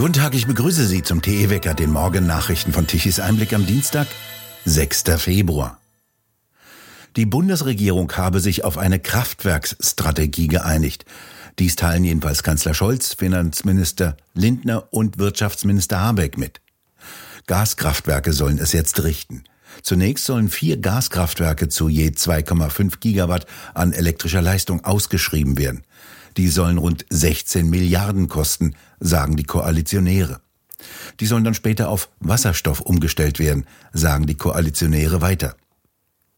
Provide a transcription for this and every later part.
Guten Tag, ich begrüße Sie zum TE Wecker, den Morgennachrichten von Tichys Einblick am Dienstag, 6. Februar. Die Bundesregierung habe sich auf eine Kraftwerksstrategie geeinigt. Dies teilen jedenfalls Kanzler Scholz, Finanzminister Lindner und Wirtschaftsminister Habeck mit. Gaskraftwerke sollen es jetzt richten. Zunächst sollen vier Gaskraftwerke zu je 2,5 Gigawatt an elektrischer Leistung ausgeschrieben werden. Die sollen rund 16 Milliarden kosten, sagen die Koalitionäre. Die sollen dann später auf Wasserstoff umgestellt werden, sagen die Koalitionäre weiter.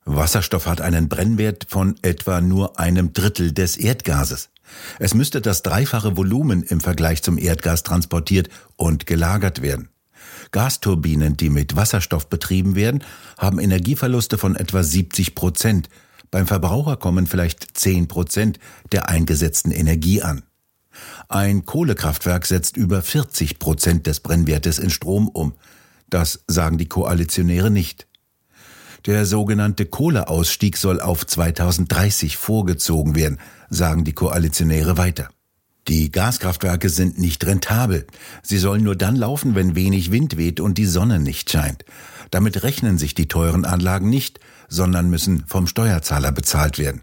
Wasserstoff hat einen Brennwert von etwa nur einem Drittel des Erdgases. Es müsste das dreifache Volumen im Vergleich zum Erdgas transportiert und gelagert werden. Gasturbinen, die mit Wasserstoff betrieben werden, haben Energieverluste von etwa 70 Prozent. Beim Verbraucher kommen vielleicht 10 Prozent der eingesetzten Energie an. Ein Kohlekraftwerk setzt über 40 Prozent des Brennwertes in Strom um. Das sagen die Koalitionäre nicht. Der sogenannte Kohleausstieg soll auf 2030 vorgezogen werden, sagen die Koalitionäre weiter. Die Gaskraftwerke sind nicht rentabel. Sie sollen nur dann laufen, wenn wenig Wind weht und die Sonne nicht scheint. Damit rechnen sich die teuren Anlagen nicht, sondern müssen vom Steuerzahler bezahlt werden.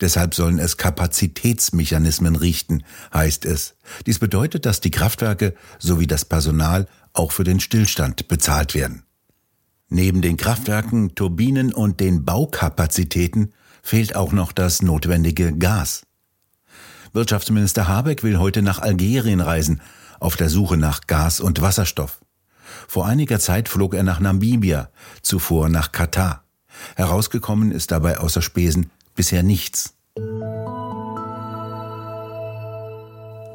Deshalb sollen es Kapazitätsmechanismen richten, heißt es. Dies bedeutet, dass die Kraftwerke sowie das Personal auch für den Stillstand bezahlt werden. Neben den Kraftwerken, Turbinen und den Baukapazitäten fehlt auch noch das notwendige Gas. Wirtschaftsminister Habeck will heute nach Algerien reisen, auf der Suche nach Gas und Wasserstoff. Vor einiger Zeit flog er nach Namibia, zuvor nach Katar. Herausgekommen ist dabei außer Spesen bisher nichts.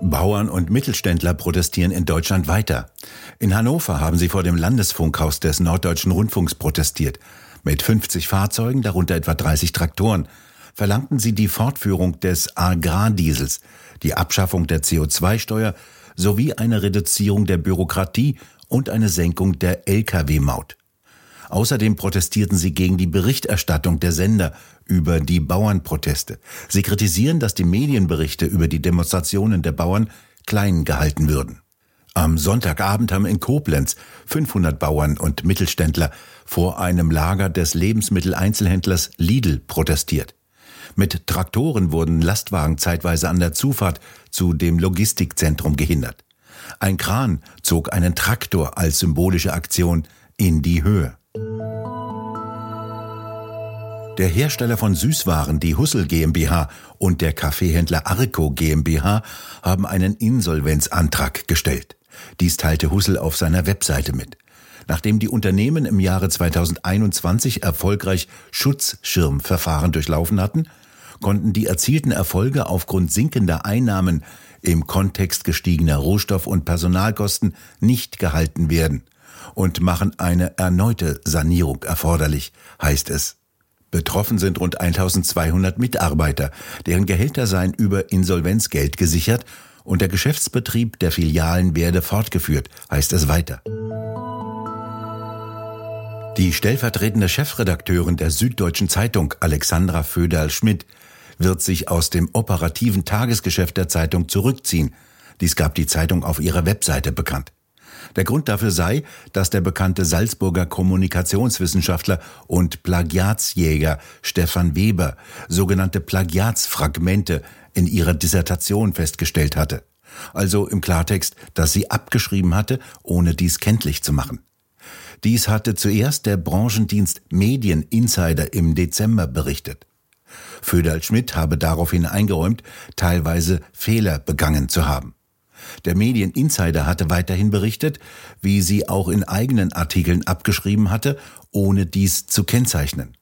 Bauern und Mittelständler protestieren in Deutschland weiter. In Hannover haben sie vor dem Landesfunkhaus des Norddeutschen Rundfunks protestiert. Mit 50 Fahrzeugen, darunter etwa 30 Traktoren, verlangten sie die Fortführung des Agrardiesels, die Abschaffung der CO2-Steuer sowie eine Reduzierung der Bürokratie und eine Senkung der Lkw-Maut. Außerdem protestierten sie gegen die Berichterstattung der Sender über die Bauernproteste. Sie kritisieren, dass die Medienberichte über die Demonstrationen der Bauern klein gehalten würden. Am Sonntagabend haben in Koblenz 500 Bauern und Mittelständler vor einem Lager des Lebensmitteleinzelhändlers Lidl protestiert. Mit Traktoren wurden Lastwagen zeitweise an der Zufahrt zu dem Logistikzentrum gehindert. Ein Kran zog einen Traktor als symbolische Aktion in die Höhe. Der Hersteller von Süßwaren, die Hussel GmbH und der Kaffeehändler Arco GmbH haben einen Insolvenzantrag gestellt. Dies teilte Hussel auf seiner Webseite mit. Nachdem die Unternehmen im Jahre 2021 erfolgreich Schutzschirmverfahren durchlaufen hatten, konnten die erzielten Erfolge aufgrund sinkender Einnahmen im Kontext gestiegener Rohstoff- und Personalkosten nicht gehalten werden und machen eine erneute Sanierung erforderlich, heißt es. Betroffen sind rund 1200 Mitarbeiter, deren Gehälter seien über Insolvenzgeld gesichert und der Geschäftsbetrieb der Filialen werde fortgeführt, heißt es weiter. Die stellvertretende Chefredakteurin der Süddeutschen Zeitung, Alexandra Föderl-Schmidt, wird sich aus dem operativen Tagesgeschäft der Zeitung zurückziehen. Dies gab die Zeitung auf ihrer Webseite bekannt. Der Grund dafür sei, dass der bekannte Salzburger Kommunikationswissenschaftler und Plagiatsjäger Stefan Weber sogenannte Plagiatsfragmente in ihrer Dissertation festgestellt hatte. Also im Klartext, dass sie abgeschrieben hatte, ohne dies kenntlich zu machen. Dies hatte zuerst der Branchendienst Medien Insider im Dezember berichtet. Föderl Schmidt habe daraufhin eingeräumt, teilweise Fehler begangen zu haben. Der Medieninsider hatte weiterhin berichtet, wie sie auch in eigenen Artikeln abgeschrieben hatte, ohne dies zu kennzeichnen.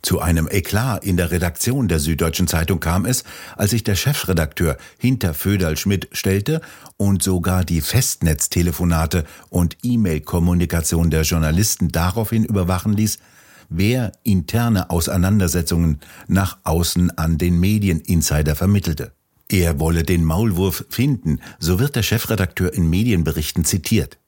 Zu einem Eklat in der Redaktion der Süddeutschen Zeitung kam es, als sich der Chefredakteur hinter Föderl Schmidt stellte und sogar die Festnetztelefonate und E-Mail-Kommunikation der Journalisten daraufhin überwachen ließ, wer interne Auseinandersetzungen nach außen an den Medieninsider vermittelte. Er wolle den Maulwurf finden, so wird der Chefredakteur in Medienberichten zitiert.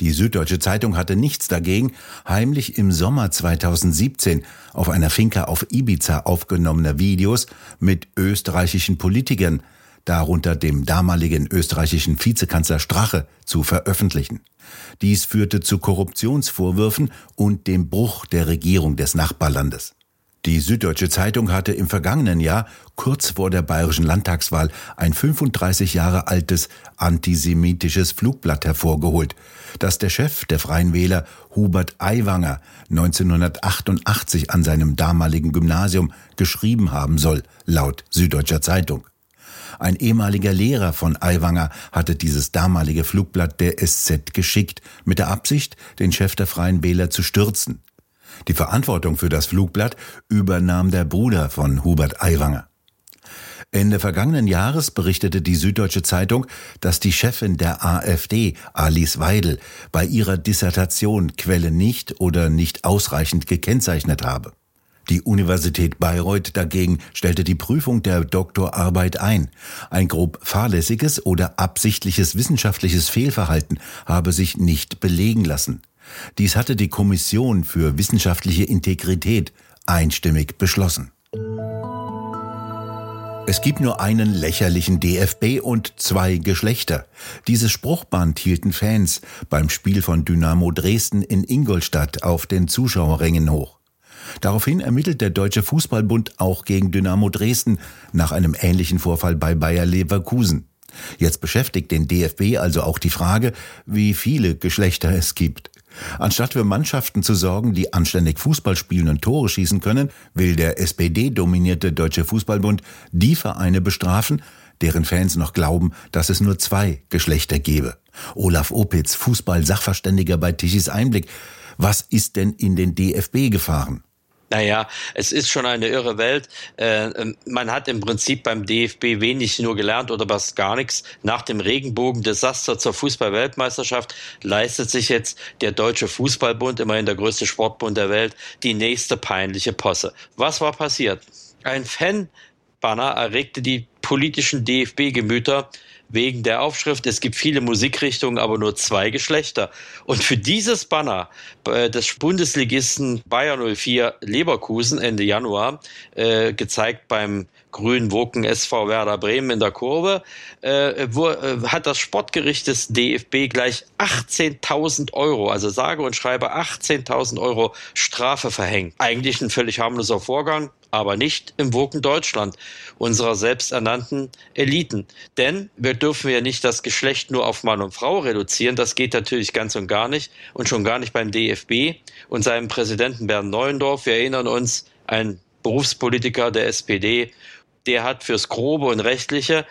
Die Süddeutsche Zeitung hatte nichts dagegen, heimlich im Sommer 2017 auf einer Finca auf Ibiza aufgenommene Videos mit österreichischen Politikern, darunter dem damaligen österreichischen Vizekanzler Strache, zu veröffentlichen. Dies führte zu Korruptionsvorwürfen und dem Bruch der Regierung des Nachbarlandes. Die Süddeutsche Zeitung hatte im vergangenen Jahr, kurz vor der bayerischen Landtagswahl, ein 35 Jahre altes antisemitisches Flugblatt hervorgeholt, das der Chef der Freien Wähler Hubert Aiwanger 1988 an seinem damaligen Gymnasium geschrieben haben soll, laut Süddeutscher Zeitung. Ein ehemaliger Lehrer von Aiwanger hatte dieses damalige Flugblatt der SZ geschickt, mit der Absicht, den Chef der Freien Wähler zu stürzen. Die Verantwortung für das Flugblatt übernahm der Bruder von Hubert Aiwanger. Ende vergangenen Jahres berichtete die Süddeutsche Zeitung, dass die Chefin der AfD, Alice Weidel, bei ihrer Dissertation Quelle nicht oder nicht ausreichend gekennzeichnet habe. Die Universität Bayreuth dagegen stellte die Prüfung der Doktorarbeit ein. Ein grob fahrlässiges oder absichtliches wissenschaftliches Fehlverhalten habe sich nicht belegen lassen. Dies hatte die Kommission für wissenschaftliche Integrität einstimmig beschlossen. Es gibt nur einen lächerlichen DFB und zwei Geschlechter. Dieses Spruchband hielten Fans beim Spiel von Dynamo Dresden in Ingolstadt auf den Zuschauerrängen hoch. Daraufhin ermittelt der Deutsche Fußballbund auch gegen Dynamo Dresden nach einem ähnlichen Vorfall bei Bayer Leverkusen. Jetzt beschäftigt den DFB also auch die Frage, wie viele Geschlechter es gibt. Anstatt für Mannschaften zu sorgen, die anständig Fußball spielen und Tore schießen können, will der SPD-dominierte Deutsche Fußballbund die Vereine bestrafen, deren Fans noch glauben, dass es nur zwei Geschlechter gebe. Olaf Opitz, Fußball-Sachverständiger bei Tichys Einblick. Was ist denn in den DFB gefahren? Naja, es ist schon eine irre Welt. Äh, ähm, man hat im Prinzip beim DFB wenig nur gelernt oder was gar nichts. Nach dem Regenbogen-Desaster zur Fußball-Weltmeisterschaft leistet sich jetzt der Deutsche Fußballbund, immerhin der größte Sportbund der Welt, die nächste peinliche Posse. Was war passiert? Ein Fanbanner erregte die politischen DFB-Gemüter wegen der Aufschrift, es gibt viele Musikrichtungen, aber nur zwei Geschlechter. Und für dieses Banner äh, des Bundesligisten Bayer 04 Leverkusen Ende Januar, äh, gezeigt beim grünen Woken SV Werder Bremen in der Kurve, äh, wo, äh, hat das Sportgericht des DFB gleich 18.000 Euro, also sage und schreibe 18.000 Euro Strafe verhängt. Eigentlich ein völlig harmloser Vorgang, aber nicht im Woken Deutschland, unserer selbsternannten Eliten. Denn wir dürfen ja nicht das Geschlecht nur auf Mann und Frau reduzieren, das geht natürlich ganz und gar nicht und schon gar nicht beim DFB und seinem Präsidenten Bernd Neuendorf. Wir erinnern uns, ein Berufspolitiker der SPD, der hat fürs Grobe und Rechtliche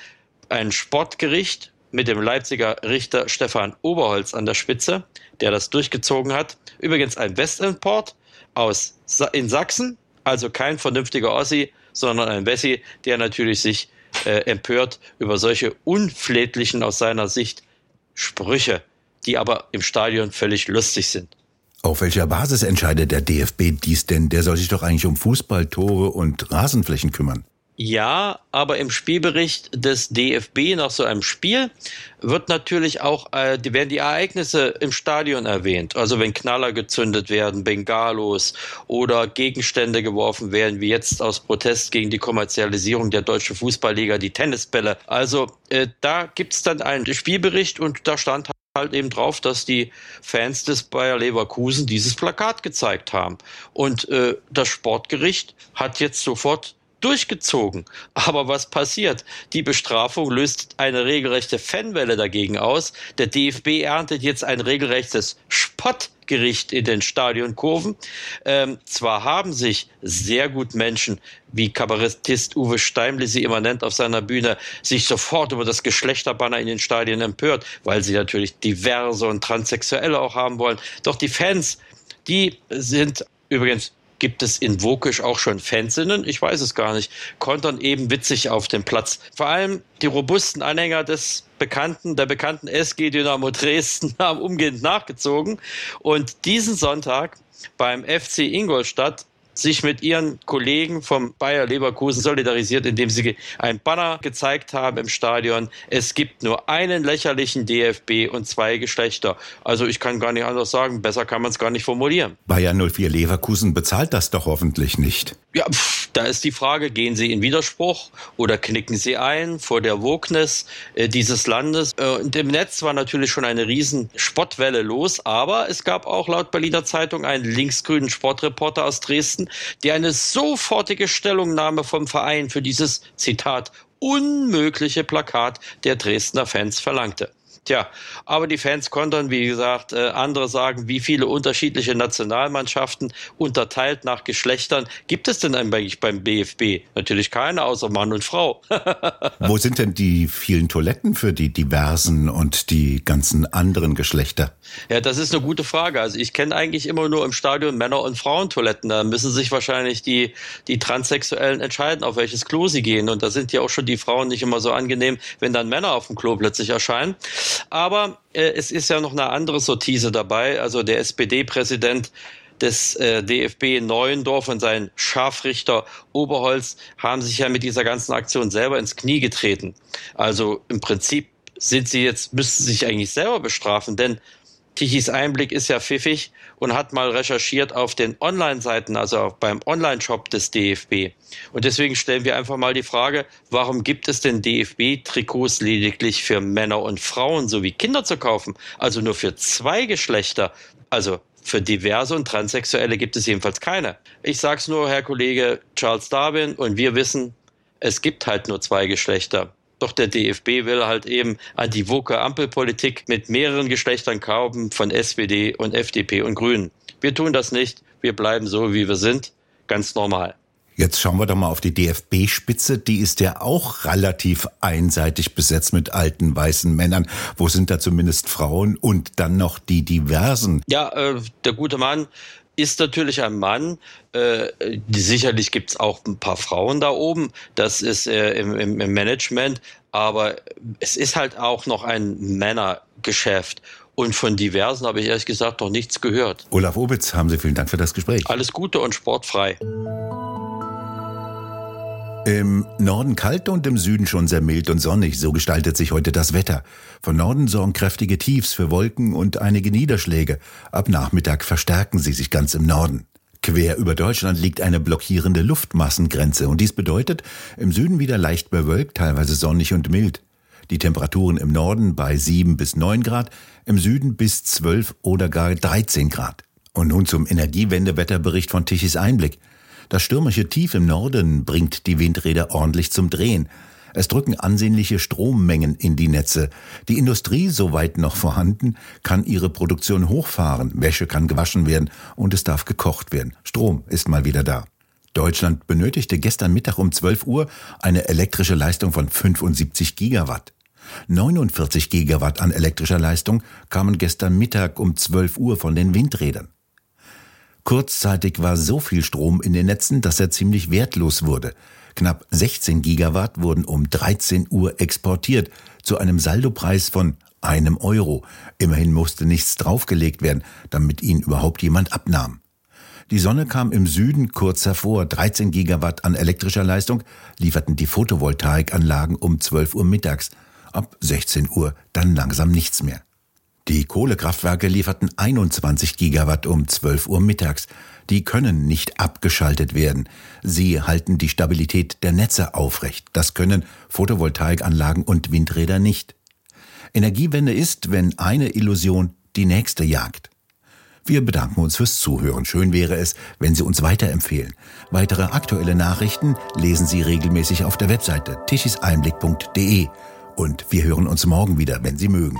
ein Sportgericht mit dem Leipziger Richter Stefan Oberholz an der Spitze, der das durchgezogen hat. Übrigens ein Westimport aus in Sachsen, also kein vernünftiger Ossi, sondern ein Wessi, der natürlich sich äh, empört über solche unflätlichen aus seiner Sicht Sprüche, die aber im Stadion völlig lustig sind. Auf welcher Basis entscheidet der DFB dies denn? Der soll sich doch eigentlich um Fußball, Tore und Rasenflächen kümmern. Ja, aber im Spielbericht des DFB nach so einem Spiel wird natürlich auch, äh, werden die Ereignisse im Stadion erwähnt. Also wenn Knaller gezündet werden, Bengalos oder Gegenstände geworfen werden, wie jetzt aus Protest gegen die Kommerzialisierung der deutschen Fußballliga, die Tennisbälle. Also äh, da gibt's dann einen Spielbericht und da stand halt eben drauf, dass die Fans des Bayer Leverkusen dieses Plakat gezeigt haben. Und äh, das Sportgericht hat jetzt sofort durchgezogen. Aber was passiert? Die Bestrafung löst eine regelrechte Fanwelle dagegen aus. Der DFB erntet jetzt ein regelrechtes Spottgericht in den Stadionkurven. Ähm, zwar haben sich sehr gut Menschen, wie Kabarettist Uwe Steimli sie immer nennt auf seiner Bühne, sich sofort über das Geschlechterbanner in den Stadien empört, weil sie natürlich diverse und Transsexuelle auch haben wollen. Doch die Fans, die sind übrigens Gibt es in Wokisch auch schon Fansinnen? Ich weiß es gar nicht. Kontern eben witzig auf dem Platz. Vor allem die robusten Anhänger des bekannten, der bekannten SG Dynamo Dresden haben umgehend nachgezogen. Und diesen Sonntag beim FC Ingolstadt sich mit ihren Kollegen vom Bayer Leverkusen solidarisiert, indem sie ein Banner gezeigt haben im Stadion. Es gibt nur einen lächerlichen DFB und zwei Geschlechter. Also ich kann gar nicht anders sagen, besser kann man es gar nicht formulieren. Bayer 04 Leverkusen bezahlt das doch hoffentlich nicht. Ja, pff, da ist die Frage, gehen Sie in Widerspruch oder knicken Sie ein vor der Wokeness äh, dieses Landes? Äh, und im Netz war natürlich schon eine riesen Spottwelle los, aber es gab auch laut Berliner Zeitung einen linksgrünen Sportreporter aus Dresden, der eine sofortige Stellungnahme vom Verein für dieses Zitat unmögliche Plakat der Dresdner Fans verlangte. Tja, aber die Fans kontern, wie gesagt, äh, andere sagen, wie viele unterschiedliche Nationalmannschaften unterteilt nach Geschlechtern gibt es denn eigentlich beim BFB? Natürlich keine, außer Mann und Frau. Wo sind denn die vielen Toiletten für die diversen und die ganzen anderen Geschlechter? Ja, das ist eine gute Frage. Also ich kenne eigentlich immer nur im Stadion Männer- und Frauentoiletten. Da müssen sich wahrscheinlich die, die Transsexuellen entscheiden, auf welches Klo sie gehen. Und da sind ja auch schon die Frauen nicht immer so angenehm, wenn dann Männer auf dem Klo plötzlich erscheinen. Aber äh, es ist ja noch eine andere Sortise dabei. Also der SPD-Präsident des äh, DFB Neuendorf und sein Scharfrichter Oberholz haben sich ja mit dieser ganzen Aktion selber ins Knie getreten. Also im Prinzip sind sie jetzt, müssten sich eigentlich selber bestrafen, denn Tichys Einblick ist ja pfiffig und hat mal recherchiert auf den Online-Seiten, also beim Online-Shop des DFB. Und deswegen stellen wir einfach mal die Frage, warum gibt es denn DFB-Trikots lediglich für Männer und Frauen sowie Kinder zu kaufen? Also nur für zwei Geschlechter. Also für diverse und Transsexuelle gibt es jedenfalls keine. Ich sag's nur, Herr Kollege Charles Darwin, und wir wissen, es gibt halt nur zwei Geschlechter. Doch der DFB will halt eben an die woke Ampelpolitik mit mehreren Geschlechtern kaufen von SPD und FDP und Grünen. Wir tun das nicht. Wir bleiben so, wie wir sind. Ganz normal. Jetzt schauen wir doch mal auf die DFB-Spitze. Die ist ja auch relativ einseitig besetzt mit alten weißen Männern. Wo sind da zumindest Frauen und dann noch die diversen? Ja, äh, der gute Mann ist natürlich ein Mann. Äh, sicherlich gibt's auch ein paar Frauen da oben. Das ist äh, im, im, im Management. Aber es ist halt auch noch ein Männergeschäft. Und von diversen habe ich ehrlich gesagt noch nichts gehört. Olaf Obitz, haben Sie vielen Dank für das Gespräch. Alles Gute und sportfrei. Im Norden kalt und im Süden schon sehr mild und sonnig, so gestaltet sich heute das Wetter. Von Norden sorgen kräftige Tiefs für Wolken und einige Niederschläge. Ab Nachmittag verstärken sie sich ganz im Norden. Quer über Deutschland liegt eine blockierende Luftmassengrenze und dies bedeutet im Süden wieder leicht bewölkt, teilweise sonnig und mild. Die Temperaturen im Norden bei 7 bis 9 Grad, im Süden bis 12 oder gar 13 Grad. Und nun zum Energiewendewetterbericht von Tichys Einblick. Das stürmische Tief im Norden bringt die Windräder ordentlich zum Drehen. Es drücken ansehnliche Strommengen in die Netze. Die Industrie, soweit noch vorhanden, kann ihre Produktion hochfahren. Wäsche kann gewaschen werden und es darf gekocht werden. Strom ist mal wieder da. Deutschland benötigte gestern Mittag um 12 Uhr eine elektrische Leistung von 75 Gigawatt. 49 Gigawatt an elektrischer Leistung kamen gestern Mittag um 12 Uhr von den Windrädern. Kurzzeitig war so viel Strom in den Netzen, dass er ziemlich wertlos wurde. Knapp 16 Gigawatt wurden um 13 Uhr exportiert, zu einem Saldopreis von einem Euro. Immerhin musste nichts draufgelegt werden, damit ihn überhaupt jemand abnahm. Die Sonne kam im Süden kurz hervor. 13 Gigawatt an elektrischer Leistung lieferten die Photovoltaikanlagen um 12 Uhr mittags. Ab 16 Uhr dann langsam nichts mehr. Die Kohlekraftwerke lieferten 21 Gigawatt um 12 Uhr mittags. Die können nicht abgeschaltet werden. Sie halten die Stabilität der Netze aufrecht. Das können Photovoltaikanlagen und Windräder nicht. Energiewende ist, wenn eine Illusion die nächste jagt. Wir bedanken uns fürs Zuhören. Schön wäre es, wenn Sie uns weiterempfehlen. Weitere aktuelle Nachrichten lesen Sie regelmäßig auf der Webseite tischiseinblick.de. Und wir hören uns morgen wieder, wenn Sie mögen.